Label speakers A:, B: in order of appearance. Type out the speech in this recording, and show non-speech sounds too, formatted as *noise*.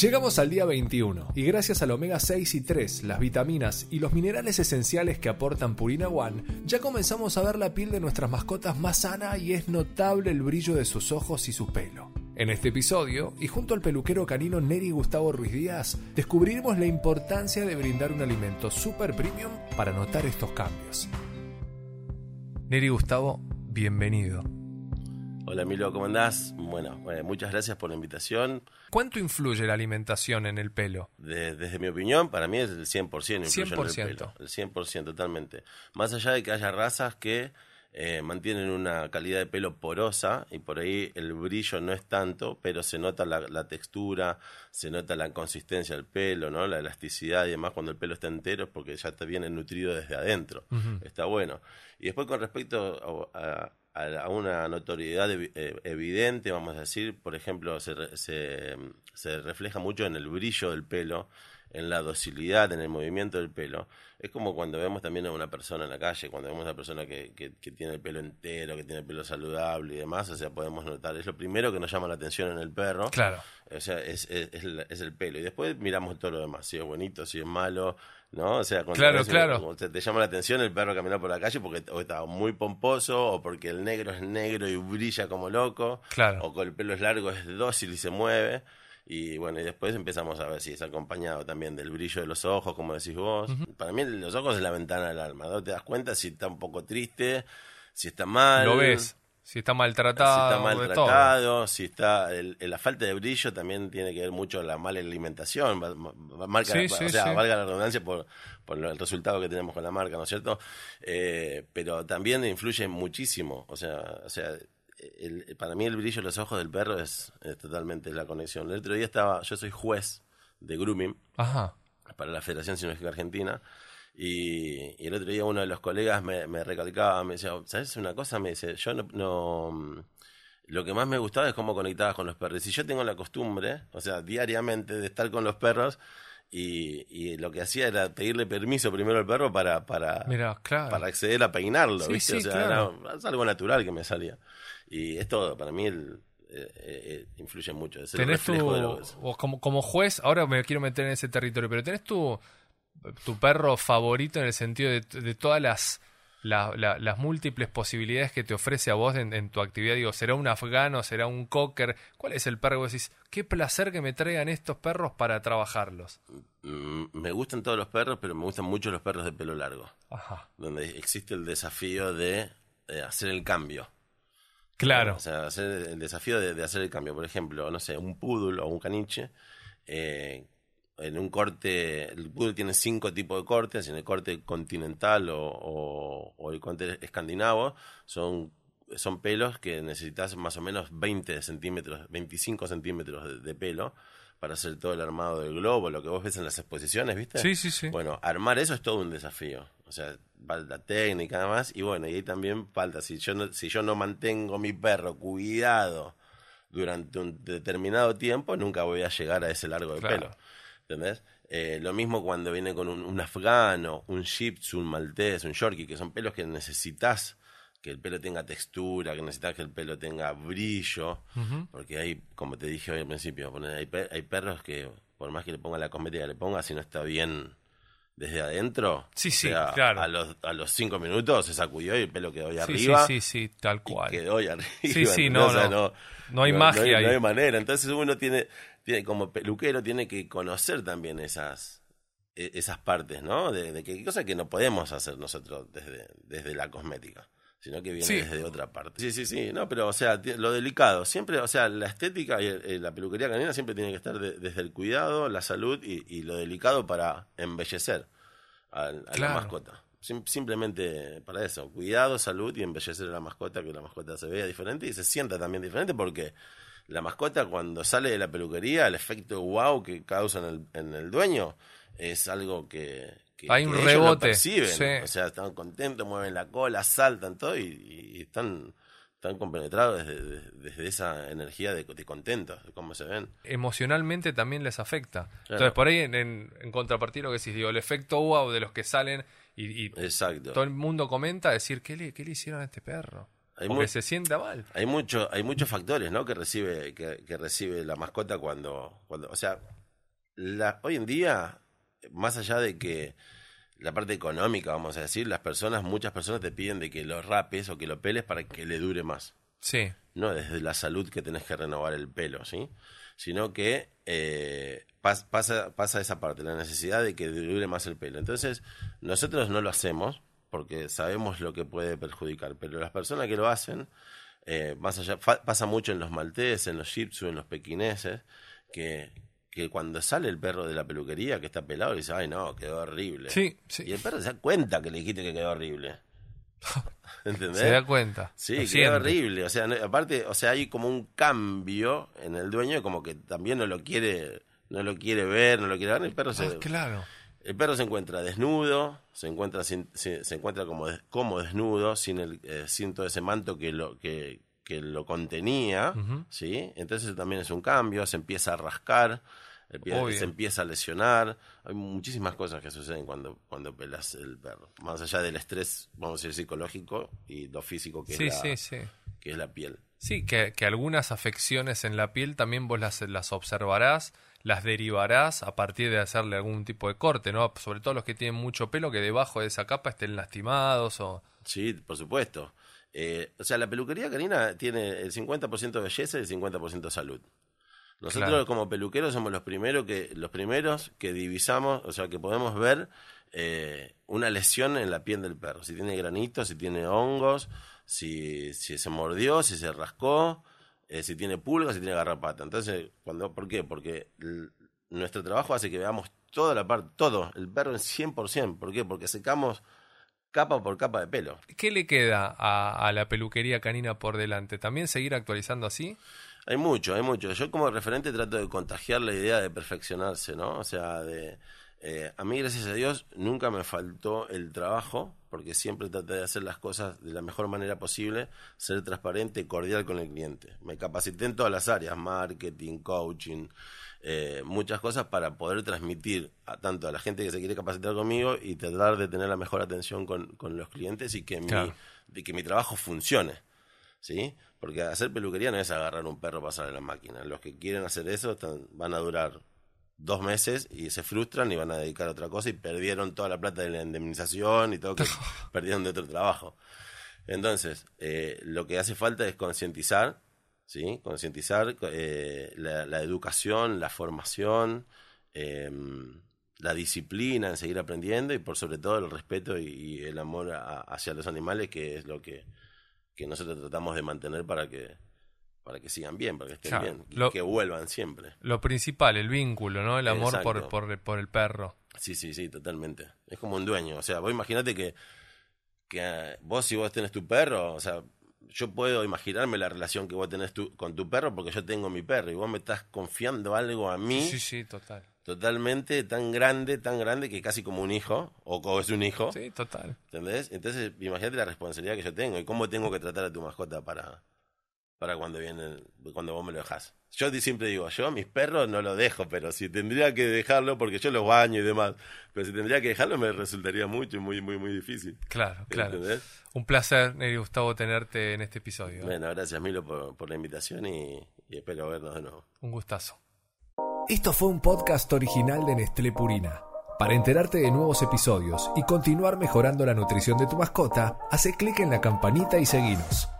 A: Llegamos al día 21 y gracias al omega 6 y 3, las vitaminas y los minerales esenciales que aportan Purina One, ya comenzamos a ver la piel de nuestras mascotas más sana y es notable el brillo de sus ojos y su pelo. En este episodio, y junto al peluquero canino Neri Gustavo Ruiz Díaz, descubriremos la importancia de brindar un alimento super premium para notar estos cambios. Neri Gustavo, bienvenido.
B: Hola Milo, ¿cómo andás? Bueno, eh, muchas gracias por la invitación.
A: ¿Cuánto influye la alimentación en el pelo?
B: De- desde mi opinión, para mí es el 100% influye en
A: 100%.
B: el pelo. El 100% totalmente. Más allá de que haya razas que eh, mantienen una calidad de pelo porosa y por ahí el brillo no es tanto, pero se nota la, la textura, se nota la consistencia del pelo, ¿no? La elasticidad y demás cuando el pelo está entero es porque ya está bien nutrido desde adentro. Está bueno. Y después con respecto a, a- a una notoriedad eh, evidente, vamos a decir, por ejemplo, se, se, se refleja mucho en el brillo del pelo, en la docilidad, en el movimiento del pelo. Es como cuando vemos también a una persona en la calle, cuando vemos a una persona que, que, que tiene el pelo entero, que tiene el pelo saludable y demás, o sea, podemos notar, es lo primero que nos llama la atención en el perro.
A: Claro.
B: O sea, es, es, es es el pelo. Y después miramos todo lo demás, si es bonito, si es malo, ¿no? O sea, cuando
A: Claro, claro.
B: te, te llama la atención el perro caminar por la calle porque o está muy pomposo, o porque el negro es negro y brilla como loco,
A: Claro.
B: o con el pelo es largo, es dócil y se mueve. Y bueno, y después empezamos a ver si es acompañado también del brillo de los ojos, como decís vos. Para mí los ojos es la ventana del alma, ¿no? Te das cuenta si está un poco triste, si está mal.
A: Lo ves. Si está
B: Si
A: maltratado.
B: está
A: de todo.
B: maltratado, si está el- el- la falta de brillo también tiene que ver mucho la mala alimentación, marca,
A: Sí,
B: o
A: sí,
B: sea,
A: sí.
B: valga la redundancia por, por el resultado que tenemos con la marca, ¿no es cierto? Eh, pero también influye muchísimo, o sea, o sea, el- para mí el brillo de los ojos del perro es, es totalmente la conexión. El otro día estaba, yo soy juez de grooming
A: Ajá.
B: para la Federación Cinológica Argentina. Y, y el otro día uno de los colegas me, me recalcaba, me decía, ¿sabes una cosa? Me dice, yo no, no- Lo que más me gustaba es cómo conectabas con los perros. Y yo tengo la costumbre, o sea, diariamente, de estar con los perros. Y, y lo que hacía era pedirle permiso primero al perro para, para,
A: claro.
B: para acceder a peinarlo,
A: Sí,
B: ¿viste?
A: sí,
B: o sea,
A: claro.
B: era- algo natural que me salía. Y es todo, para mí el, eh, eh, eh, influye mucho. Es el
A: tenés tu,
B: de lo que
A: o como, como juez, ahora me quiero meter en ese territorio, pero tenés tu, tu perro favorito en el sentido de, de todas las, la- la- las múltiples posibilidades que te ofrece a vos en, en tu actividad. Digo, ¿será un afgano? ¿Será un cocker? ¿Cuál es el perro que vos decís? Qué placer que me traigan estos perros para trabajarlos.
B: Mm, me gustan todos los perros, pero me gustan mucho los perros de pelo largo.
A: Ajá.
B: donde existe el desafío de eh, hacer el cambio.
A: Claro.
B: O sea, el desafío de, hacer el cambio. Por ejemplo, no sé, un poodle o un caniche, eh, en un corte, el poodle tiene cinco tipos de cortes, en el corte continental o, el corte escandinavo, son, son pelos que necesitas más o menos 20 centímetros, 25 centímetros de pelo para hacer todo el armado del globo, lo que vos ves en las exposiciones, ¿viste?
A: Sí, sí, sí.
B: Bueno, armar eso es todo un desafío. O sea, falta técnica nada más. Y bueno, y ahí también falta, si yo no, si yo no mantengo mi perro cuidado durante un determinado tiempo, nunca voy a llegar a ese largo de
A: Claro.
B: pelo. ¿Entendés? Eh, lo mismo cuando viene con un, un afgano, un shih tzu, un maltés, un yorkie, que son pelos que necesitas que el pelo tenga textura, que necesitas que el pelo tenga brillo, porque hay, como te dije hoy al principio, hay, pe- hay perros que por más que le ponga la cosmética le ponga, si no está bien desde adentro,
A: Sí,
B: o
A: sí,
B: sea,
A: claro.
B: a los, a los cinco minutos se sacudió y el pelo quedó ahí
A: Sí,
B: arriba.
A: sí, sí, sí, tal
B: y
A: cual.
B: quedó ahí arriba.
A: Sí, sí, no,
B: O sea,
A: no. No hay magia
B: no hay,
A: ahí.
B: no hay manera. Entonces uno tiene, tiene, como peluquero, tiene que conocer también esas, e- esas partes, ¿no? De, de que hay cosas que no podemos hacer nosotros desde, desde la cosmética, sino que viene
A: Sí.
B: desde otra parte. Sí, sí, sí, no, pero o sea, lo delicado, siempre, o sea, la estética y el- eh, la peluquería canina siempre tiene que estar de- desde el cuidado, la salud y, y lo delicado para embellecer a, a
A: Claro.
B: la mascota. Sim- simplemente para eso, cuidado, salud y embellecer a la mascota, que la mascota se vea diferente y se sienta también diferente porque la mascota cuando sale de la peluquería, el efecto wow que causa en el, en el dueño es algo que, que-
A: Hay
B: que
A: un
B: ellos lo
A: rebote,
B: perciben.
A: sí.
B: O sea, están contentos, mueven la cola, saltan todo y, y están, están compenetrados desde, desde- esa energía de, de contentos, de cómo se ven.
A: emocionalmente también les afecta. Entonces, por ahí, en, en, en contrapartida, lo que decís, digo, el efecto wow de los que salen y, y
B: Exacto.
A: todo el mundo comenta, decir, ¿qué le, qué le hicieron a este perro?
B: Hay
A: Porque se sienta mal.
B: Hay mucho, hay muchos factores, ¿no? Que recibe, que, que recibe la mascota cuando, cuando, o sea, la, hoy en día, más allá de que la parte económica, vamos a decir, las personas, muchas personas te piden de que lo rapes o que lo peles para que le dure más.
A: Sí.
B: No desde la salud que tenés que renovar el pelo, ¿sí? Sino que eh, pas- pasa, pasa esa parte, la necesidad de que dure más el pelo. Entonces, nosotros no lo hacemos porque sabemos lo que puede perjudicar, pero las personas que lo hacen, eh, más allá, fa- pasa mucho en los malteses, en los shih en los pequineses, que, que cuando sale el perro de la peluquería que está pelado, dice, ay no, quedó horrible.
A: Sí, sí.
B: Y el perro se da cuenta que le dijiste que quedó horrible. *laughs* ¿Entendés?
A: Se da cuenta.
B: Sí, quedó
A: siente.
B: horrible. O sea, no- aparte, o sea, hay como un cambio en el dueño, como que también no lo quiere, no lo quiere ver, no lo quiere ver. El perro se,
A: Ah, claro.
B: el perro se encuentra desnudo, se encuentra sin- se, se encuentra como, des- como desnudo, sin el, eh, sin todo ese manto que lo, que, que lo contenía. ¿sí? Entonces eso también es un cambio, se empieza a rascar, empie-
A: Obvio.
B: se empieza a lesionar. Hay muchísimas cosas que suceden cuando, cuando pelas el perro. Más allá del estrés, vamos a decir, psicológico y lo físico que,
A: Sí,
B: es, la,
A: sí, sí.
B: que es la piel.
A: Sí, que, que algunas afecciones en la piel también vos las, las observarás, las derivarás a partir de hacerle algún tipo de corte, ¿no? Sobre todo los que tienen mucho pelo, que debajo de esa capa estén lastimados o...
B: Sí, por supuesto. Eh, o sea, la peluquería canina tiene el 50% belleza y el 50% salud. Nosotros
A: Claro.
B: como peluqueros somos los primeros que los primeros que divisamos, o sea, que podemos ver eh, una lesión en la piel del perro. Si tiene granitos, si tiene hongos, si, si se mordió, si se rascó, eh, si tiene pulgas, si tiene garrapata. Entonces, cuando, ¿por qué? Porque nuestro trabajo hace que veamos toda la parte, todo, el perro en 100%. ¿Por qué? Porque secamos capa por capa de pelo.
A: ¿Qué le queda a, a la peluquería canina por delante? ¿También seguir actualizando así?
B: Hay mucho, hay mucho. Yo como referente trato de contagiar la idea de perfeccionarse, ¿no? O sea, de... eh, a mí, gracias a Dios, nunca me faltó el trabajo, porque siempre traté de hacer las cosas de la mejor manera posible, ser transparente y cordial con el cliente. Me capacité en todas las áreas, marketing, coaching, eh, muchas cosas para poder transmitir a tanto a la gente que se quiere capacitar conmigo y tratar de tener la mejor atención con, con los clientes y que,
A: Claro.
B: mi, que mi trabajo funcione. ¿sí? Porque hacer peluquería no es agarrar un perro pasarle la máquina. Los que quieren hacer eso están- van a durar dos meses y se frustran y van a dedicar a otra cosa y perdieron toda la plata de la indemnización y todo que *laughs* perdieron de otro trabajo. Entonces, eh, lo que hace falta es concientizar, ¿sí? Concientizar eh, la, la educación, la formación, eh, la disciplina en seguir aprendiendo y por sobre todo el respeto y, y el amor a- hacia los animales, que es lo que, que nosotros tratamos de mantener para que para que sigan bien, para que estén
A: Claro.
B: bien
A: Lo-
B: que vuelvan siempre.
A: Lo principal, el vínculo, ¿no? El amor por, por, por el perro.
B: Sí, sí, sí, totalmente. Es como un dueño. O sea, vos imaginate que, que eh, vos si vos tenés tu perro, o sea, yo puedo imaginarme la relación que vos tenés tu- con tu perro porque yo tengo mi perro y vos me estás confiando algo a mí
A: Sí, sí, total.
B: totalmente tan grande, tan grande que casi como un hijo, o como es un hijo,
A: Sí, total.
B: ¿entendés? Entonces, imagínate la responsabilidad que yo tengo y cómo tengo que tratar a tu mascota para, para cuando viene, cuando vos me lo dejás. Yo di- siempre digo, yo a mis perros no los dejo, pero si tendría que dejarlo, porque yo los baño y demás, pero si tendría que dejarlo me resultaría mucho, muy, muy, muy difícil.
A: Claro, claro.
B: ¿Entendés?
A: Un placer, Neri Gustavo, tenerte en este episodio.
B: Bueno, gracias Milo por, por la invitación y, y espero vernos de nuevo.
A: Un gustazo.
C: Esto fue un podcast original de Nestlé Purina. Para enterarte de nuevos episodios y continuar mejorando la nutrición de tu mascota, hace clic en la campanita y seguinos.